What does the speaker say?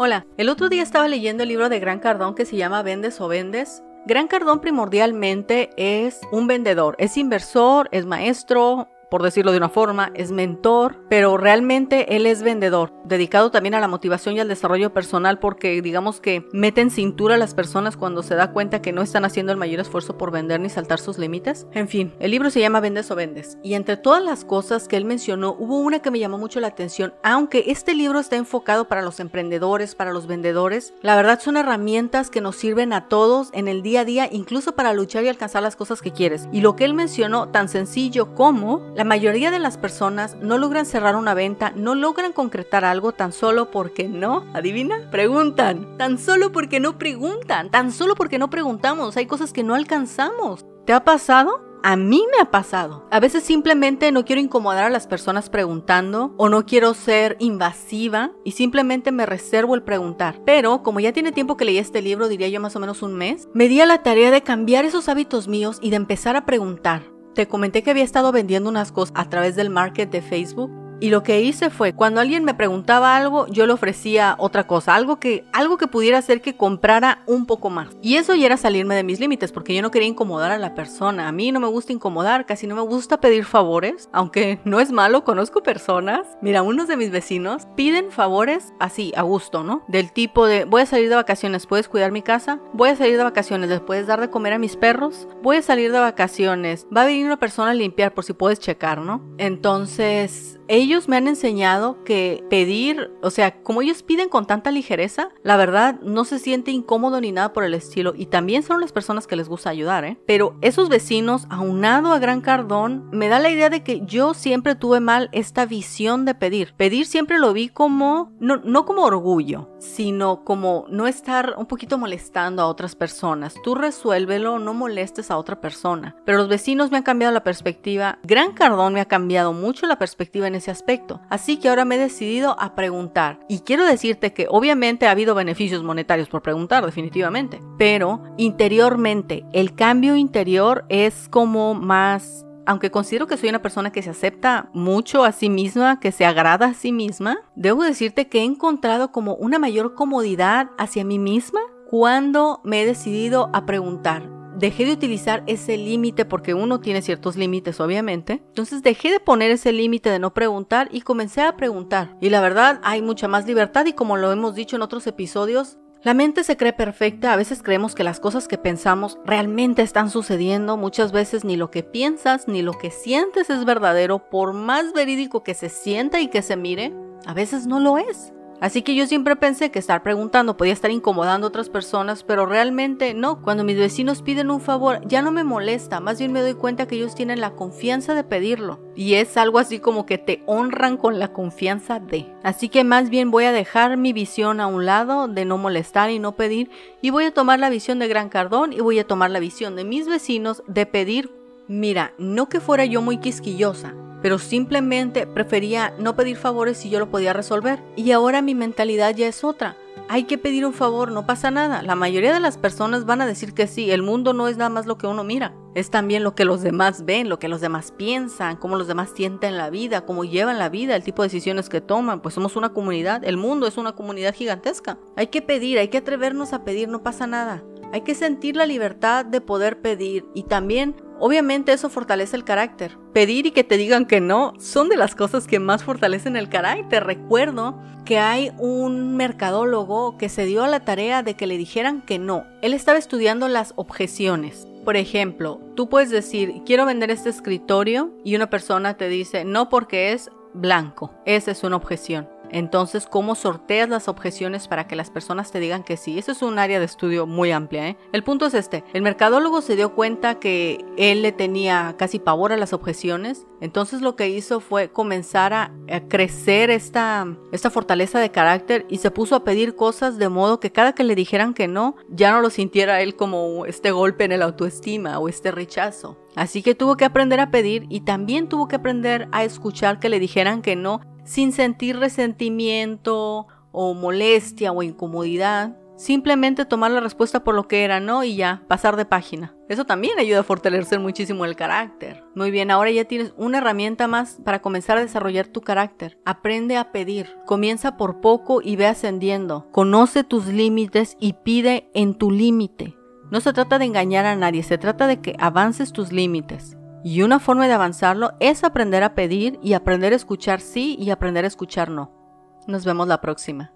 Hola, el otro día estaba leyendo el libro de Gran Cardón que se llama Vendes o Vendes. Gran Cardón primordialmente es un vendedor, es inversor, es maestro, por decirlo de una forma, es mentor, pero realmente él es vendedor, dedicado también a la motivación y al desarrollo personal porque digamos que mete en cintura a las personas cuando se da cuenta que no están haciendo el mayor esfuerzo por vender ni saltar sus límites. En fin, el libro se llama Vendes o Vendes y entre todas las cosas que él mencionó hubo una que me llamó mucho la atención, aunque este libro está enfocado para los emprendedores, para los vendedores, la verdad son herramientas que nos sirven a todos en el día a día, incluso para luchar y alcanzar las cosas que quieres. Y lo que él mencionó, tan sencillo como la mayoría de las personas no logran cerrar una venta, no logran concretar algo tan solo porque no, adivina, preguntan, tan solo porque no preguntan, tan solo porque no preguntamos, hay cosas que no alcanzamos. ¿Te ha pasado? A mí me ha pasado. A veces simplemente no quiero incomodar a las personas preguntando o no quiero ser invasiva y simplemente me reservo el preguntar. Pero como ya tiene tiempo que leí este libro, diría yo más o menos un mes, me di a la tarea de cambiar esos hábitos míos y de empezar a preguntar. Te comenté que había estado vendiendo unas cosas a través del market de Facebook y lo que hice fue, cuando alguien me preguntaba algo, yo le ofrecía otra cosa, algo que, algo que pudiera hacer que comprara un poco más. Y eso ya era salirme de mis límites, porque yo no quería incomodar a la persona. A mí no me gusta incomodar, casi no me gusta pedir favores, aunque no es malo, conozco personas. Mira, unos de mis vecinos piden favores así, a gusto, ¿no? Del tipo de, voy a salir de vacaciones, ¿puedes cuidar mi casa? Voy a salir de vacaciones, ¿les puedes dar de comer a mis perros? Voy a salir de vacaciones, va a venir una persona a limpiar por si puedes checar, ¿no? Entonces, ellos me han enseñado que pedir, o sea, como ellos piden con tanta ligereza, la verdad no se siente incómodo ni nada por el estilo. Y también son las personas que les gusta ayudar, ¿eh? Pero esos vecinos, aunado a Gran Cardón, me da la idea de que yo siempre tuve mal esta visión de pedir. Pedir siempre lo vi como, no, no como orgullo, sino como no estar un poquito molestando a otras personas. Tú resuélvelo, no molestes a otra persona. Pero los vecinos me han cambiado la perspectiva. Gran Cardón me ha cambiado mucho la perspectiva en ese Así que ahora me he decidido a preguntar. Y quiero decirte que obviamente ha habido beneficios monetarios por preguntar, definitivamente. Pero interiormente, el cambio interior es como más aunque considero que soy una persona que se acepta mucho a sí misma, que se agrada a sí misma, debo decirte que he encontrado como una mayor comodidad hacia mí misma cuando me he decidido a preguntar, dejé de utilizar ese límite porque uno tiene ciertos límites obviamente. Entonces dejé de poner ese límite de no preguntar y comencé a preguntar. Y la verdad hay mucha más libertad y como lo hemos dicho en otros episodios, la mente se cree perfecta, a veces creemos que las cosas que pensamos realmente están sucediendo, muchas veces ni lo que piensas ni lo que sientes es verdadero, por más verídico que se sienta y que se mire, a veces no lo es. Así que yo siempre pensé que estar preguntando podía estar incomodando a otras personas, pero realmente no. Cuando mis vecinos piden un favor, ya no me molesta, más bien me doy cuenta que ellos tienen la confianza de pedirlo. Y es algo así como que te honran con la confianza de. Así que más bien voy a dejar mi visión a un lado de no molestar y no pedir, y voy a tomar la visión de Gran Cardón y voy a tomar la visión de mis vecinos de pedir. Mira, no que fuera yo muy quisquillosa, pero simplemente prefería no pedir favores si yo lo podía resolver. Y ahora mi mentalidad ya es otra. Hay que pedir un favor, no pasa nada. La mayoría de las personas van a decir que sí, el mundo no es nada más lo que uno mira, es también lo que los demás ven, lo que los demás piensan, cómo los demás sienten la vida, cómo llevan la vida, el tipo de decisiones que toman. Pues somos una comunidad, el mundo es una comunidad gigantesca. Hay que pedir, hay que atrevernos a pedir, no pasa nada. Hay que sentir la libertad de poder pedir y también Obviamente eso fortalece el carácter. Pedir y que te digan que no son de las cosas que más fortalecen el carácter. Recuerdo que hay un mercadólogo que se dio a la tarea de que le dijeran que no. Él estaba estudiando las objeciones. Por ejemplo, tú puedes decir, quiero vender este escritorio y una persona te dice, no porque es blanco. Esa es una objeción. Entonces, ¿cómo sorteas las objeciones para que las personas te digan que sí? Eso es un área de estudio muy amplia. ¿eh? El punto es este. El mercadólogo se dio cuenta que él le tenía casi pavor a las objeciones. Entonces lo que hizo fue comenzar a, crecer esta, esta fortaleza de carácter y se puso a pedir cosas de modo que cada que le dijeran que no, ya no lo sintiera él como este golpe en el autoestima o este rechazo. Así que tuvo que aprender a pedir y también tuvo que aprender a escuchar que le dijeran que no sin sentir resentimiento o molestia o incomodidad. Simplemente tomar la respuesta por lo que era, ¿no? Y ya, pasar de página. Eso también ayuda a fortalecer muchísimo el carácter. Muy bien, ahora ya tienes una herramienta más para comenzar a desarrollar tu carácter. Aprende a pedir. Comienza por poco y ve ascendiendo. Conoce tus límites y pide en tu límite. No se trata de engañar a nadie, se trata de que avances tus límites. Y una forma de avanzarlo es aprender a pedir y aprender a escuchar sí y aprender a escuchar no. Nos vemos la próxima.